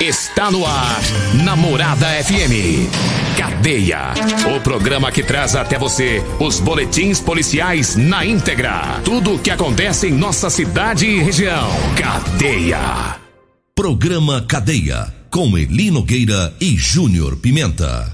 Está no ar, Namorada FM. Cadeia. O programa que traz até você os boletins policiais na íntegra. Tudo o que acontece em nossa cidade e região. Cadeia. Programa Cadeia. Com Eli Nogueira e Júnior Pimenta.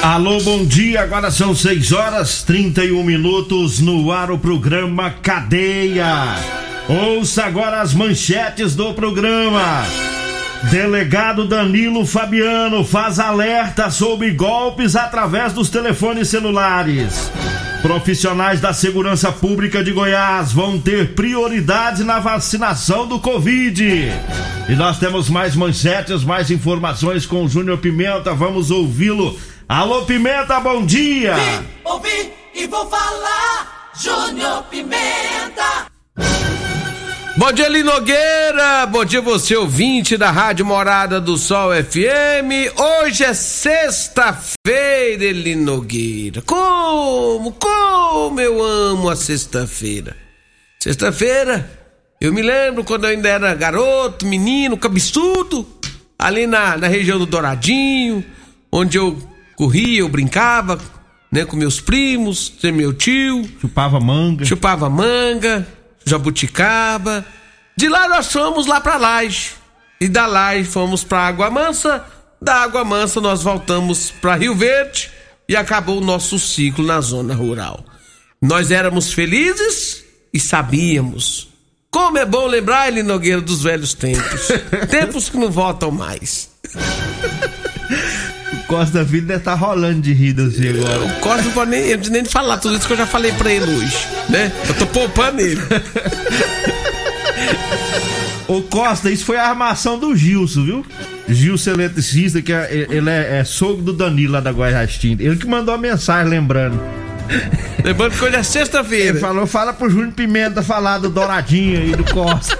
Alô, bom dia. Agora são 6 horas 31 minutos no ar o programa Cadeia. Ouça agora as manchetes do programa. Delegado Danilo Fabiano faz alerta sobre golpes através dos telefones celulares. Profissionais da Segurança Pública de Goiás vão ter prioridade na vacinação do Covid. E nós temos mais manchetes, mais informações com o Júnior Pimenta. Vamos ouvi-lo. Alô, Pimenta, bom dia! Vim, ouvi e vou falar, Júnior Pimenta! Bom dia, Linogueira! Bom dia, você ouvinte da Rádio Morada do Sol FM. Hoje é sexta-feira, Linogueira. Como, como eu amo a sexta-feira. Sexta-feira, eu me lembro quando eu ainda era garoto, menino, cabeçudo, ali na, na região do Douradinho, onde eu corria, eu brincava, né, com meus primos, meu tio. Chupava manga. Chupava manga Jabuticaba. De lá nós fomos lá para Laje. E da Laje fomos para Água Mansa. Da Água Mansa nós voltamos para Rio Verde e acabou o nosso ciclo na zona rural. Nós éramos felizes e sabíamos. Como é bom lembrar, Eli Nogueira, dos velhos tempos. tempos que não voltam mais. O Costa da Vida deve estar tá rolando de rir assim agora. O Costa não pode nem, nem falar tudo isso que eu já falei pra ele hoje, né? Eu tô poupando ele. Ô Costa, isso foi a armação do Gilson, viu? Gilson eletricista, que é, ele é, é sogro do Danilo lá da Goiás Ele que mandou a mensagem lembrando. Lembrando que hoje é sexta-feira. Ele falou, fala pro Júnior Pimenta falar do Douradinho aí do Costa.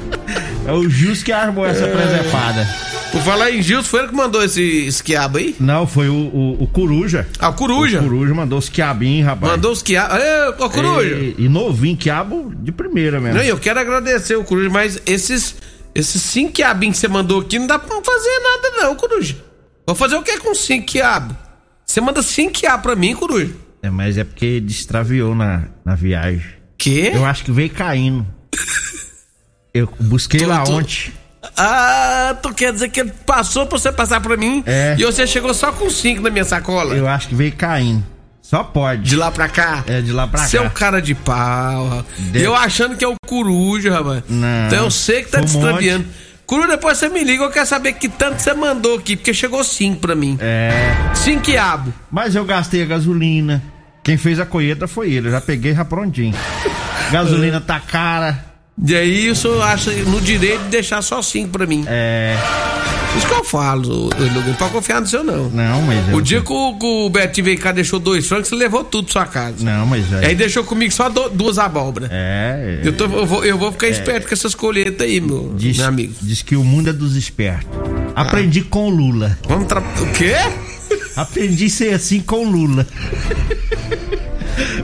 é o Gilson que armou essa é... presepada. Por falar em Gilson, foi ele que mandou esse esquiabo aí? Não, foi o, o, o Coruja. Ah, o Coruja? O Coruja mandou os quiabinhos, rapaz. Mandou os quiabos. Ô, Coruja! E, e, novinho, quiabo de primeira mesmo. Não, eu quero agradecer o Coruja, mas esses, esses cinco quiabinhos que você mandou aqui não dá pra fazer nada não, Coruja. Vou fazer o que com cinco quiabos? Você manda cinco quiabos pra mim, Coruja. É, mas é porque destraviou na, na viagem. Que? Eu acho que veio caindo. Eu busquei tô, lá tô... ontem. Ah, tu quer dizer que ele passou pra você passar pra mim é. e você chegou só com cinco na minha sacola? Eu acho que veio caindo. Só pode. De lá pra cá? É, de lá pra Seu cá. Seu cara de pau, Deve... Eu achando que é o coruja, rapaz. Não. Então eu sei que tá destraviando. Coruja, depois você me liga, eu quero saber que tanto você mandou aqui, porque chegou cinco pra mim. É. Cinco quiabo. Mas eu gastei a gasolina. Quem fez a colheita foi ele, eu já peguei já prontinho. gasolina tá cara. E aí o senhor acha no direito de deixar só cinco pra mim. É. Isso que eu falo, não pode confiar no seu não. Não, mas. O dia que o, que o Betinho veio cá deixou dois francos, você levou tudo pra sua casa. Não, mas. É... Aí deixou comigo só do, duas abóboras. É. Eu, tô, eu, vou, eu vou ficar é... esperto com essas colheitas aí, meu, diz, meu amigo. Diz que o mundo é dos espertos. Aprendi ah. com Lula. Vamos tra... O quê? Aprendi a ser assim com Lula.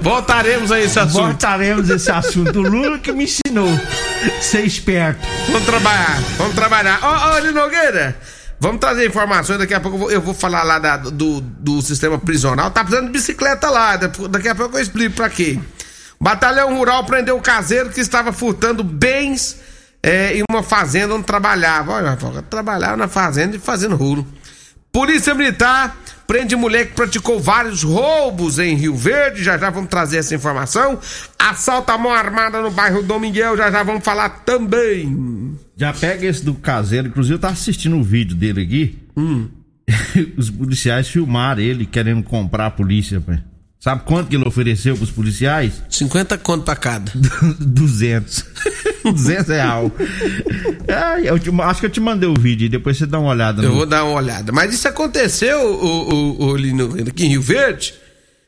Voltaremos a esse assunto. Voltaremos a esse assunto. O Lula que me ensinou ser esperto. Vamos trabalhar, vamos trabalhar. Ó, oh, oh, Nogueira, vamos trazer informações. Daqui a pouco eu vou, eu vou falar lá da, do, do sistema prisional. Tá precisando de bicicleta lá. Daqui a pouco eu explico pra quê. Batalhão Rural prendeu o caseiro que estava furtando bens é, em uma fazenda onde trabalhava. Olha, trabalhava na fazenda e fazendo rolo. Polícia Militar prende mulher que praticou vários roubos em Rio Verde, já já vamos trazer essa informação. Assalto à mão armada no bairro Dom Miguel, já já vamos falar também. Já pega esse do caseiro, inclusive eu tava assistindo o vídeo dele aqui. Hum. Os policiais filmaram ele querendo comprar a polícia, pai. Sabe quanto que ele ofereceu pros policiais? 50 conto pra cada. 200. 200 real. É, eu te- acho que eu te mandei o vídeo, depois você dá uma olhada. Eu no- vou dar uma olhada. Mas isso aconteceu, o, o, o Lino, aqui em Rio Verde.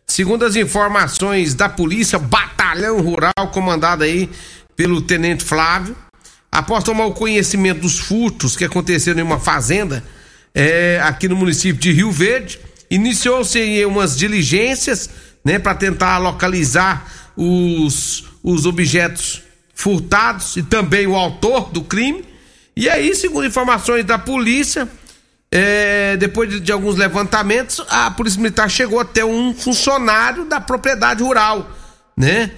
Segundo as informações da polícia, batalhão rural comandado aí pelo tenente Flávio, após tomar o conhecimento dos furtos que aconteceram em uma fazenda é, aqui no município de Rio Verde, iniciou-se aí umas diligências, né, para tentar localizar os, os objetos furtados e também o autor do crime. E aí, segundo informações da polícia, é, depois de, de alguns levantamentos, a Polícia Militar chegou até um funcionário da propriedade rural, né?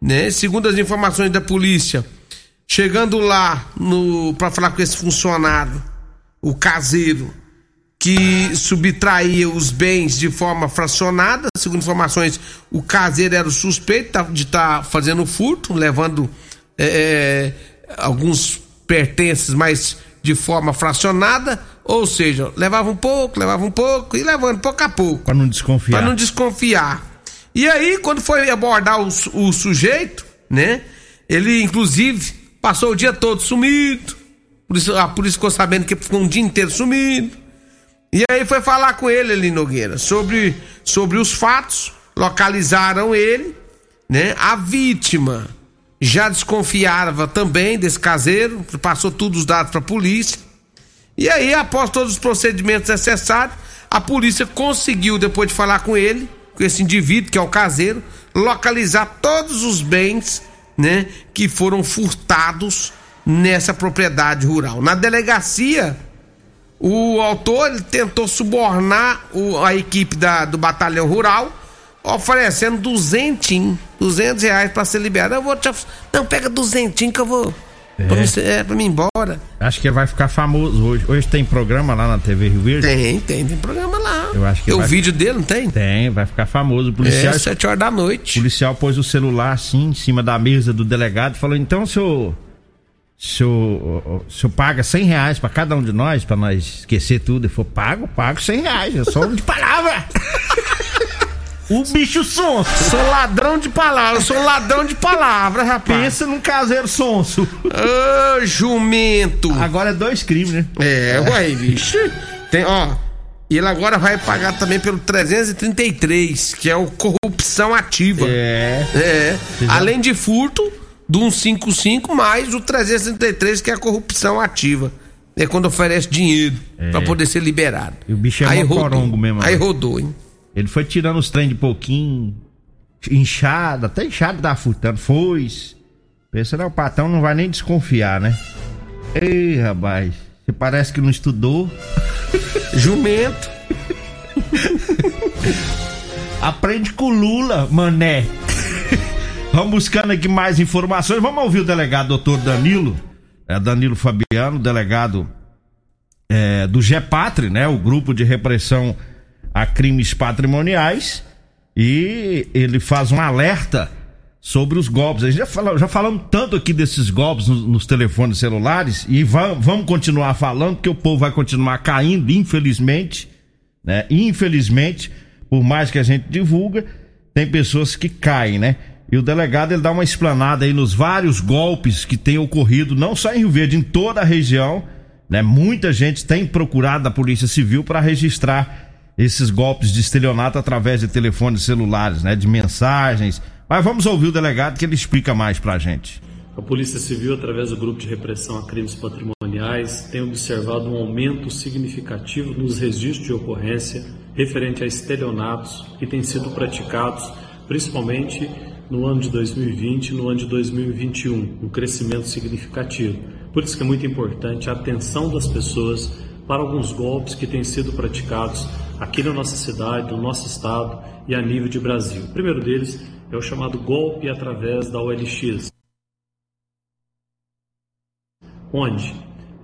né? Segundo as informações da polícia, chegando lá no para falar com esse funcionário, o caseiro, que subtraía os bens de forma fracionada. Segundo informações, o caseiro era o suspeito tá- de estar fazendo furto, levando é, alguns pertences, mas de forma fracionada. Ou seja, levava um pouco, levava um pouco e levando pouco a pouco. Pra não desconfiar. Pra não desconfiar. E aí, quando foi abordar o, o sujeito, né? Ele, inclusive, passou o dia todo sumido. Por isso, a polícia ficou sabendo que ficou um dia inteiro sumido. E aí foi falar com ele ali, Nogueira, sobre, sobre os fatos, localizaram ele, né? A vítima já desconfiava também desse caseiro, passou todos os dados para a polícia. E aí, após todos os procedimentos necessários, a polícia conseguiu, depois de falar com ele, com esse indivíduo que é o caseiro, localizar todos os bens, né, que foram furtados nessa propriedade rural. Na delegacia, o autor tentou subornar o- a equipe da- do batalhão rural, oferecendo duzentinho, duzentos reais para ser liberado. Eu vou te, não pega duzentinho que eu vou, pra, mim, é, pra mim ir embora. Acho que ele vai ficar famoso hoje. Hoje tem programa lá na TV Rio Verde? Tem, tem, tem programa lá. Eu acho que Tem o vai- vídeo dele, não tem? Tem, vai ficar famoso. O policial, É, sete horas da noite. o policial pôs o celular assim em cima da mesa do delegado e falou: então, senhor. Senhor, o senhor paga 100 reais pra cada um de nós, pra nós esquecer tudo. Ele falou: pago, pago 100 reais. Eu sou um de palavra. o bicho sonso. Sou ladrão de palavras, sou ladrão de palavras, rapaz. Pensa num caseiro sonso. Ô, jumento. Agora é dois crimes, né? É, ué, bicho. Tem, ó. E ele agora vai pagar também pelo 333, que é o corrupção ativa. É. É. Além de furto do 155, mais o 333, que é a corrupção ativa. É quando oferece dinheiro pra poder ser liberado. E o bicho é mó corongo mesmo, Aí rodou, hein? Ele foi tirando os trem de pouquinho, inchado, até inchado da furtando, foi. Pensa, não, o patrão não vai nem desconfiar, né? Ei, rapaz, você parece que não estudou. Jumento. Aprende com Lula, mané. Vamos buscando aqui mais informações. Vamos ouvir o delegado doutor Danilo. É Danilo Fabiano, delegado é, do GEPATRI, né? O grupo de repressão a crimes patrimoniais. E ele faz um alerta sobre os golpes. A gente já, fala, já falamos tanto aqui desses golpes nos, nos telefones celulares e va- vamos continuar falando, porque o povo vai continuar caindo, infelizmente né? Infelizmente, por mais que a gente divulga, tem pessoas que caem, né? E o delegado ele dá uma explanada aí nos vários golpes que têm ocorrido, não só em Rio Verde, em toda a região, né? Muita gente tem procurado a Polícia Civil para registrar esses golpes de estelionato através de telefones celulares, né? De mensagens. Mas vamos ouvir o delegado que ele explica mais pra gente. A Polícia Civil, através do Grupo de Repressão a Crimes Patrimoniais, tem observado um aumento significativo nos registros de ocorrência referente a estelionatos que têm sido praticados, principalmente no ano de 2020 e no ano de 2021, um crescimento significativo. Por isso que é muito importante a atenção das pessoas para alguns golpes que têm sido praticados aqui na nossa cidade, no nosso estado e a nível de Brasil. O primeiro deles é o chamado golpe através da OLX onde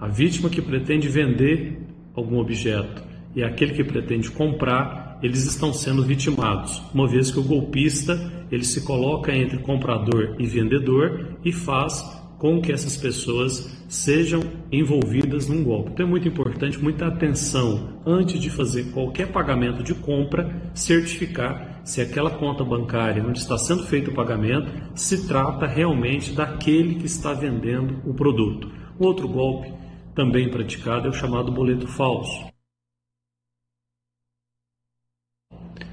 a vítima que pretende vender algum objeto e aquele que pretende comprar, eles estão sendo vitimados, uma vez que o golpista ele se coloca entre comprador e vendedor e faz com que essas pessoas sejam envolvidas num golpe. Então é muito importante, muita atenção antes de fazer qualquer pagamento de compra, certificar se aquela conta bancária onde está sendo feito o pagamento se trata realmente daquele que está vendendo o produto. Outro golpe também praticado é o chamado boleto falso.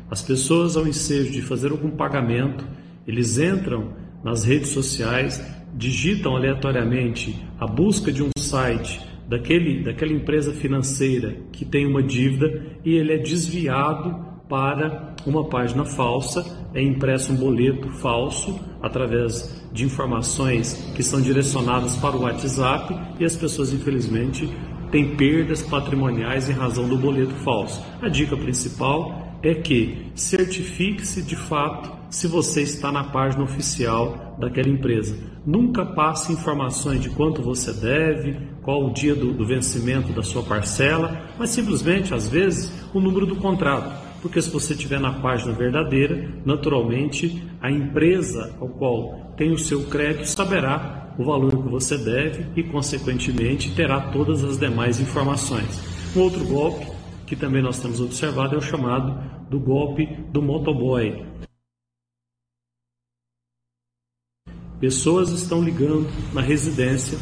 As pessoas, ao ensejo de fazer algum pagamento, eles entram nas redes sociais, digitam aleatoriamente a busca de um site daquele, daquela empresa financeira que tem uma dívida e ele é desviado para uma página falsa, é impresso um boleto falso através de informações que são direcionadas para o WhatsApp e as pessoas, infelizmente, têm perdas patrimoniais em razão do boleto falso. A dica principal é que certifique-se de fato se você está na página oficial daquela empresa. Nunca passe informações de quanto você deve, qual o dia do, do vencimento da sua parcela, mas simplesmente, às vezes, o número do contrato porque se você estiver na página verdadeira, naturalmente a empresa ao qual tem o seu crédito saberá o valor que você deve e, consequentemente, terá todas as demais informações. Um outro golpe que também nós temos observado é o chamado do golpe do motoboy. Pessoas estão ligando na residência,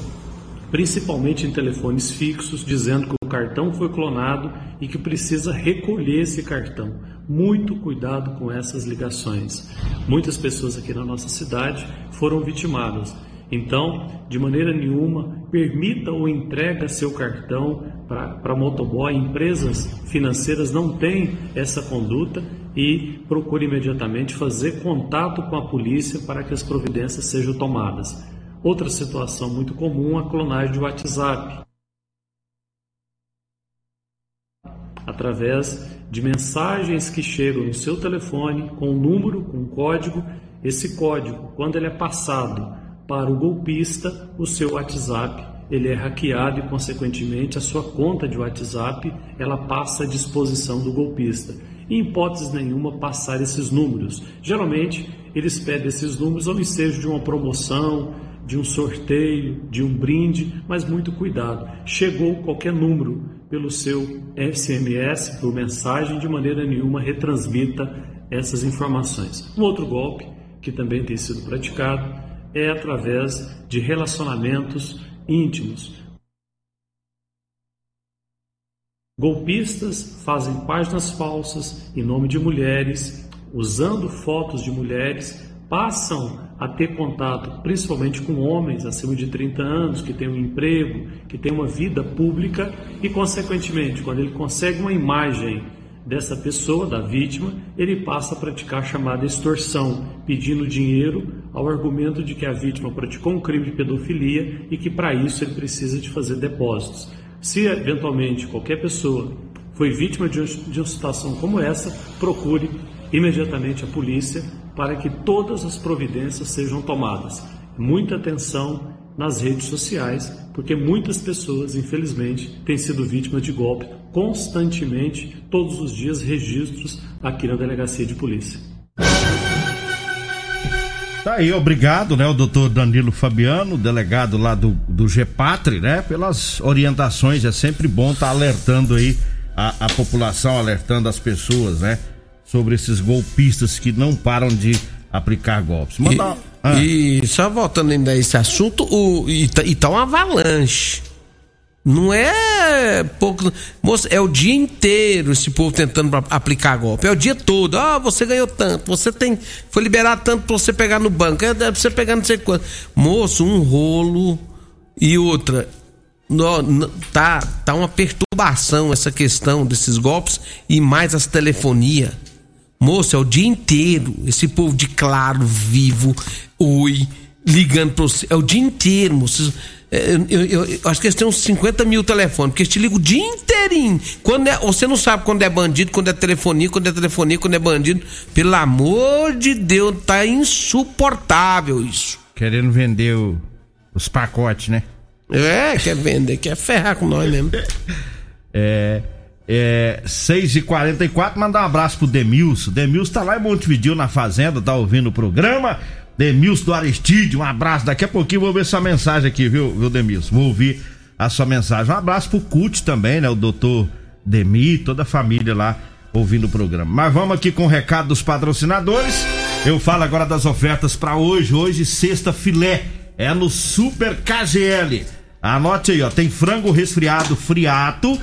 principalmente em telefones fixos, dizendo que o cartão foi clonado e que precisa recolher esse cartão. Muito cuidado com essas ligações. Muitas pessoas aqui na nossa cidade foram vitimadas. Então, de maneira nenhuma, permita ou entrega seu cartão para motoboy. Empresas financeiras não têm essa conduta e procure imediatamente fazer contato com a polícia para que as providências sejam tomadas. Outra situação muito comum, a clonagem de WhatsApp. através de mensagens que chegam no seu telefone com um número, com um código. Esse código, quando ele é passado para o golpista, o seu WhatsApp ele é hackeado e, consequentemente, a sua conta de WhatsApp ela passa à disposição do golpista. Em hipótese nenhuma passar esses números. Geralmente eles pedem esses números ao ensejo de uma promoção, de um sorteio, de um brinde, mas muito cuidado. Chegou qualquer número pelo seu SMS, por mensagem, de maneira nenhuma retransmita essas informações. Um outro golpe que também tem sido praticado é através de relacionamentos íntimos. Golpistas fazem páginas falsas em nome de mulheres, usando fotos de mulheres passam a ter contato principalmente com homens acima de 30 anos, que têm um emprego, que têm uma vida pública e, consequentemente, quando ele consegue uma imagem dessa pessoa, da vítima, ele passa a praticar a chamada extorsão, pedindo dinheiro ao argumento de que a vítima praticou um crime de pedofilia e que para isso ele precisa de fazer depósitos. Se eventualmente qualquer pessoa foi vítima de uma situação como essa, procure imediatamente a polícia para que todas as providências sejam tomadas. Muita atenção nas redes sociais, porque muitas pessoas, infelizmente, têm sido vítimas de golpe constantemente, todos os dias, registros aqui na delegacia de polícia. Tá aí, obrigado, né, o doutor Danilo Fabiano, delegado lá do, do GEPATRE, né, pelas orientações. É sempre bom estar tá alertando aí a, a população, alertando as pessoas, né? sobre esses golpistas que não param de aplicar golpes. E, ah. e só voltando ainda a esse assunto, o, e, tá, e tá uma avalanche. Não é pouco. Moça, é o dia inteiro esse povo tentando aplicar golpe. É o dia todo. Ah, você ganhou tanto. Você tem. Foi liberado tanto pra você pegar no banco. É pra você pegar não sei quanto. Moço, um rolo. E outra. No, no, tá, tá uma perturbação essa questão desses golpes e mais as telefonia. Moço, é o dia inteiro. Esse povo de claro, vivo, oi, ligando pra você. É o dia inteiro, moço. É, eu, eu, eu, acho que eles têm uns 50 mil telefones, porque eles te ligam o dia inteirinho. Quando é, você não sabe quando é bandido, quando é telefonia, quando é telefonia, quando é bandido. Pelo amor de Deus, tá insuportável isso. Querendo vender o, os pacotes, né? É, quer vender, quer ferrar com nós mesmo. é. É, 6 e 44 mandar um abraço pro Demilson. Demilson tá lá em Montevideo na fazenda, tá ouvindo o programa. Demilson do Aristide, um abraço. Daqui a pouquinho vou ver sua mensagem aqui, viu, viu Demilson? Vou ouvir a sua mensagem. Um abraço pro CUT também, né? O doutor Demi, toda a família lá ouvindo o programa. Mas vamos aqui com o recado dos patrocinadores. Eu falo agora das ofertas para hoje. Hoje, sexta filé. É no Super KGL. Anote aí, ó. Tem frango resfriado friato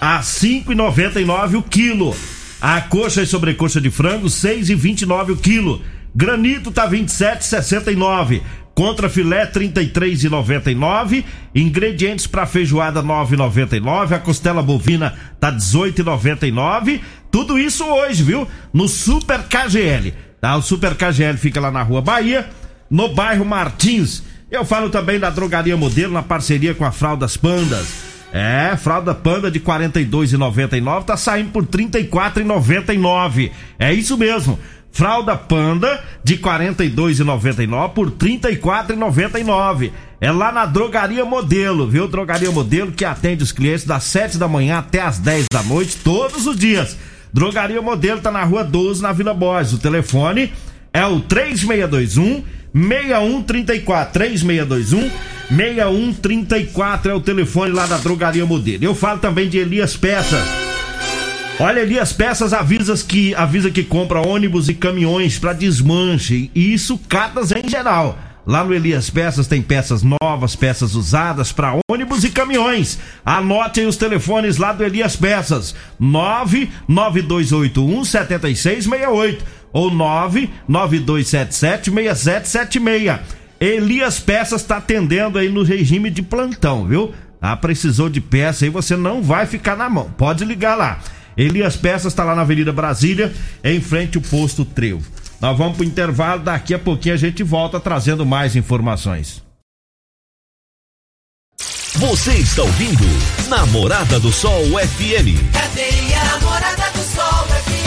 a 5,99 o quilo. A coxa e sobrecoxa de frango 6,29 o quilo. Granito tá 27,69. Contra filé 33,99. Ingredientes para feijoada 9,99. A costela bovina tá 18,99. Tudo isso hoje, viu? No Super KGL. Tá? O Super KGL fica lá na Rua Bahia, no bairro Martins. Eu falo também da Drogaria Modelo na parceria com a Fraldas Pandas. É, fralda panda de R$ 42,99 tá saindo por R$ 34,99. É isso mesmo. Fralda Panda de R$ 42,99 por R$ 34,99. É lá na Drogaria Modelo, viu? Drogaria Modelo que atende os clientes das 7 da manhã até as 10 da noite, todos os dias. Drogaria Modelo tá na Rua 12, na Vila Borges. O telefone é o 3621 6134 3621 6134 é o telefone lá da Drogaria Modelo. Eu falo também de Elias Peças. Olha, Elias Peças avisa que, avisa que compra ônibus e caminhões para desmanche. E isso catas em geral. Lá no Elias Peças tem peças novas, peças usadas para ônibus e caminhões. Anote aí os telefones lá do Elias Peças: 99281 7668 ou 99277 6776. Elias Peças está atendendo aí no regime de plantão, viu? Ah, precisou de peça aí, você não vai ficar na mão. Pode ligar lá. Elias Peças está lá na Avenida Brasília, em frente ao posto Trevo. Nós vamos pro intervalo, daqui a pouquinho a gente volta trazendo mais informações. Você está ouvindo Namorada do Sol FM. Cadê a Namorada do Sol FM?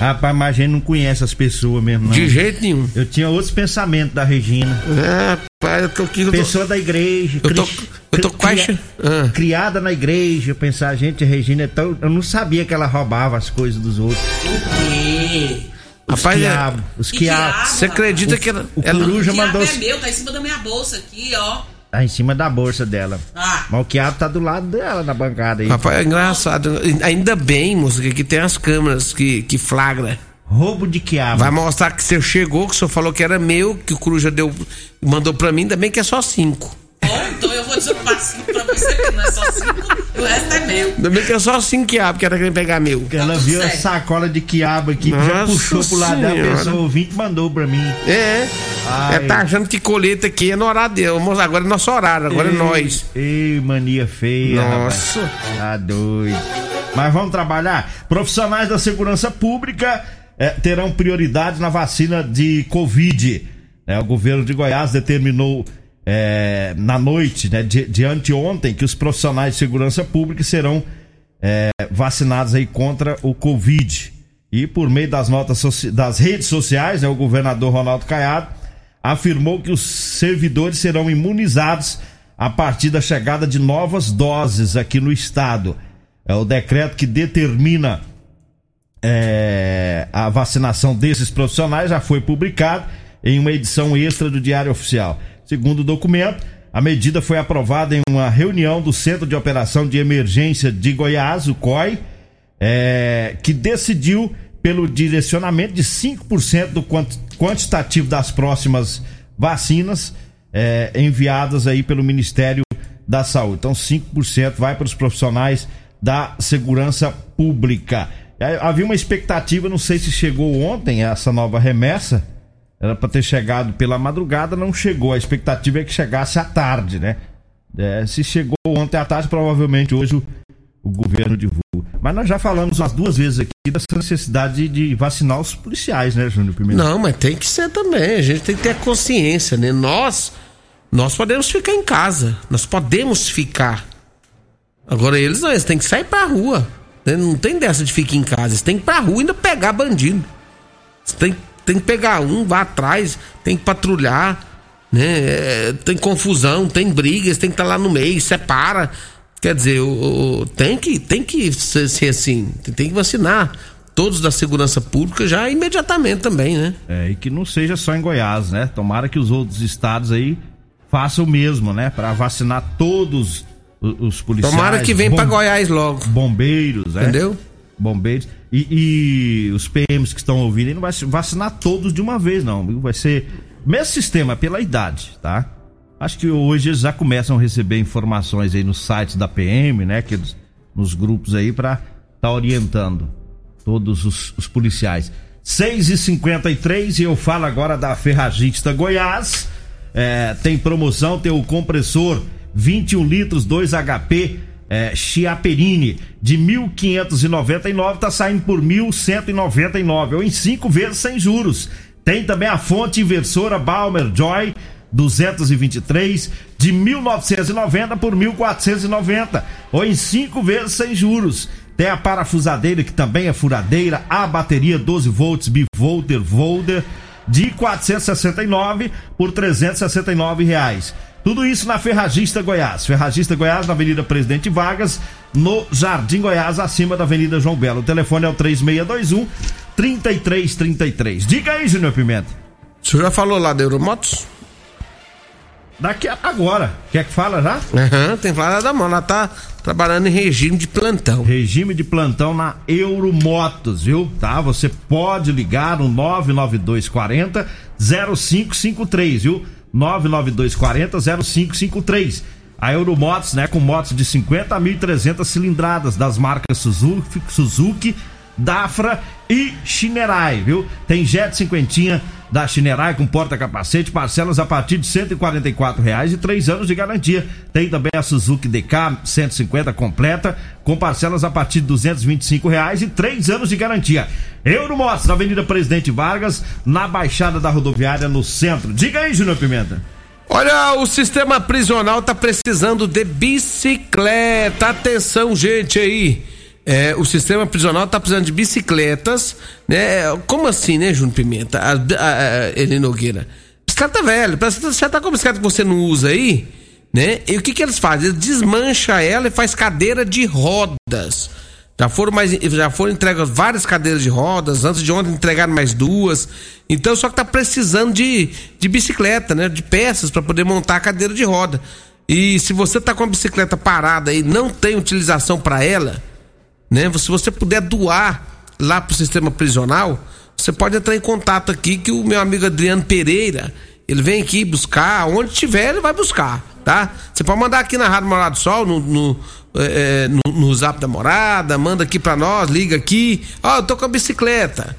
Rapaz, mas a gente não conhece as pessoas mesmo, não. De jeito nenhum. Eu tinha outros pensamentos da Regina. É, pai, eu tô aqui. Eu tô, Pessoa da igreja. eu tô, cri- eu tô quase. cria- Ah. Criada na igreja, pensar, gente, a Regina é tão. Eu não sabia que ela roubava as coisas dos outros. Os Rapaz, é- quiabos. Os Que quiabos. Você acredita que ela. O ela- coruja O quiabo mandou. é meu, tá em cima da minha bolsa aqui, ó. Tá em cima da bolsa dela. Ah, Mas o quiabo tá do lado dela na bancada aí. Rapaz, é engraçado. Ainda bem, música, que tem as câmeras que, que flagra. Roubo de quiabo. Vai mostrar que você chegou, que o senhor falou que era meu, que o Coruja deu, mandou pra mim, ainda bem que é só cinco. bom, então eu vou dizer um passinho pra você que não é só cinco, o resto é meu. Ainda bem que é só cinco quiabos que era querendo pegar meu. Porque ela tudo viu a certo. sacola de quiabo aqui, que já Nossa puxou pro lado dela, Senhora. pensou, ouvinte mandou pra mim. É. Ai. É, tá achando que colheita aqui é no horário dele. Vamos- Agora é nosso horário, agora é Ei, nós. Ei, mania feia. Nossa. rapaz. Tá doido. Mas vamos trabalhar. Profissionais da segurança pública eh, terão prioridade na vacina de Covid. É, o governo de Goiás determinou eh, na noite né, de, de anteontem que os profissionais de segurança pública serão eh, vacinados aí contra o Covid. E por meio das notas das redes sociais, né, o governador Ronaldo Caiado afirmou que os servidores serão imunizados a partir da chegada de novas doses aqui no estado. É o decreto que determina é, a vacinação desses profissionais já foi publicado em uma edição extra do Diário Oficial. Segundo o documento, a medida foi aprovada em uma reunião do Centro de Operação de Emergência de Goiás, o COI, é, que decidiu pelo direcionamento de 5% do quant- quantitativo das próximas vacinas é, enviadas aí pelo Ministério da Saúde. Então, 5% vai para os profissionais da segurança pública. É, Havia uma expectativa, não sei se chegou ontem essa nova remessa. Era para ter chegado pela madrugada, não chegou. A expectativa é que chegasse à tarde, né? É, se chegou ontem à tarde, provavelmente hoje o, o governo divulga. Mas nós já falamos umas duas vezes aqui dessa necessidade de vacinar os policiais, né, Júnior? Primeiro. Não, mas tem que ser também. A gente tem que ter consciência, né? Nós, nós podemos ficar em casa. Nós podemos ficar. Agora eles não, eles têm que sair pra rua. Não tem dessa de ficar em casa. Eles têm que ir pra rua e ainda pegar bandido. Eles têm, tem que pegar um, vá atrás, tem que patrulhar, né? É, Tem confusão, tem brigas, tem que estar lá no meio, separa. Quer dizer, o, o- tem que, tem que ser, ser assim, tem, tem que vacinar todos da segurança pública já imediatamente também, né? É, e que não seja só em Goiás, né? Tomara que os outros estados aí façam o mesmo, né? Para vacinar todos os policiais. Tomara que venha pra Goiás logo. Bombeiros, né? Entendeu? Bombeiros. E, e os PMs que estão ouvindo aí não vai vacinar todos de uma vez, não. Vai ser. Mesmo sistema, pela idade, tá? Acho que hoje eles já começam a receber informações aí nos sites da PM, né? Que eles- nos grupos aí pra tá orientando todos os, os policiais. 6 e 53 e eu falo agora da Ferragista Goiás. É, tem promoção, tem o compressor 21 litros 2 HP é, Chiaperini de 1.599 tá saindo por 1.199 ou em cinco vezes sem juros. Tem também a fonte inversora Balmer Joy 223 de 1990 por 1490 ou em cinco vezes sem juros. Tem a parafusadeira que também é furadeira, a bateria 12 volts bivolter Volder de 469 por 369 reais. Tudo isso na Ferragista Goiás. Ferragista Goiás, na Avenida Presidente Vargas, no Jardim Goiás, acima da Avenida João Belo. O telefone é o 3621 3333. Diga aí, Júnior Pimenta. O senhor já falou lá da Euromotos? Daqui a agora. Quer que fala já? Aham, tem que falar da mão. Ela tá trabalhando em regime de plantão. Regime de plantão na Euromotos, viu? Tá? Você pode ligar no 99240 0553, viu? 99240 0553. A Euromotos, né, com motos de 50 a 1.300 cilindradas das marcas Suzuki, Suzuki Dafra e Shinerai, viu? Tem Jet cinquentinha da Shinerai com porta-capacete, parcelas a partir de 144 reais e três anos de garantia. Tem também a Suzuki DK 150 completa com parcelas a partir de 225 reais e três anos de garantia. Euromotos, na Avenida Presidente Vargas, na Baixada da Rodoviária, no centro. Diga aí, Júnior Pimenta. Olha, o sistema prisional tá precisando de bicicleta. Atenção, gente aí. É, o sistema prisional tá precisando de bicicletas, né? Como assim, né, Júnior Pimenta? A, a, a, Eli Nogueira. Bicicleta velha, parece que você tá com a bicicleta que você não usa aí, né? E o que que eles fazem? Eles desmancham ela e faz cadeira de rodas. Já foram mais, já foram entregas várias cadeiras de rodas, antes de ontem entregaram mais duas. Então só que tá precisando de, de bicicleta, né? De peças para poder montar a cadeira de roda. E se você tá com a bicicleta parada e não tem utilização para ela, né? Se você puder doar lá pro sistema prisional, você pode entrar em contato aqui que o meu amigo Adriano Pereira, ele vem aqui buscar, onde tiver ele vai buscar, tá? Você pode mandar aqui na Rádio Morado do Sol, no, no, é, no, no zap da morada, manda aqui pra nós, liga aqui, ó, eu tô com a bicicleta.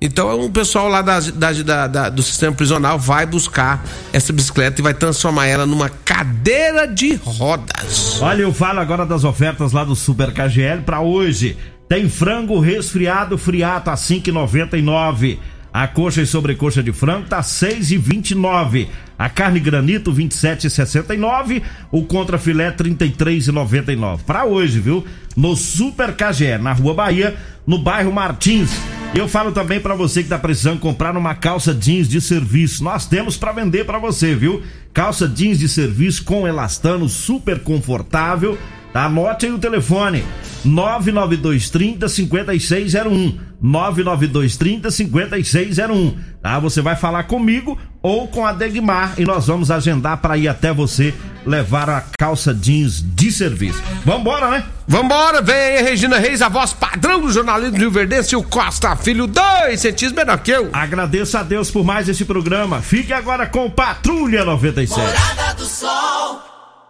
Então o pessoal lá da, da, da, do sistema prisional vai buscar essa bicicleta e vai transformar ela numa cadeira de rodas. Olha, eu falo agora das ofertas lá do Super KGL para hoje. Tem frango resfriado friato a 5,99. A coxa e sobrecoxa de frango tá 6,29. A carne granito 27,69. O contrafilé 33,99. Para hoje, viu? No Super KGL, na Rua Bahia, no bairro Martins. Eu falo também para você que tá precisando comprar uma calça jeans de serviço. Nós temos para vender para você, viu? Calça jeans de serviço com elastano super confortável. Tá? Anote aí o telefone: 99230 5601. 99230 5601. Tá? Você vai falar comigo ou com a Degmar e nós vamos agendar para ir até você levar a calça jeans de serviço. Vambora, né? Vambora, vem aí, Regina Reis, a voz padrão do jornalismo Rio Verdense, o Costa Filho, dois centímetros menor que eu. Agradeço a Deus por mais esse programa. Fique agora com Patrulha 97. Morada do Sol.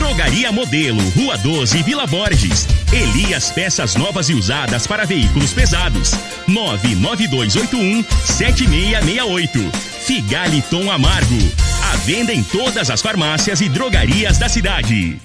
Drogaria Modelo, Rua 12, Vila Borges. Elias Peças Novas e Usadas para Veículos Pesados. 99281-7668. Figaliton Amargo. A venda em todas as farmácias e drogarias da cidade.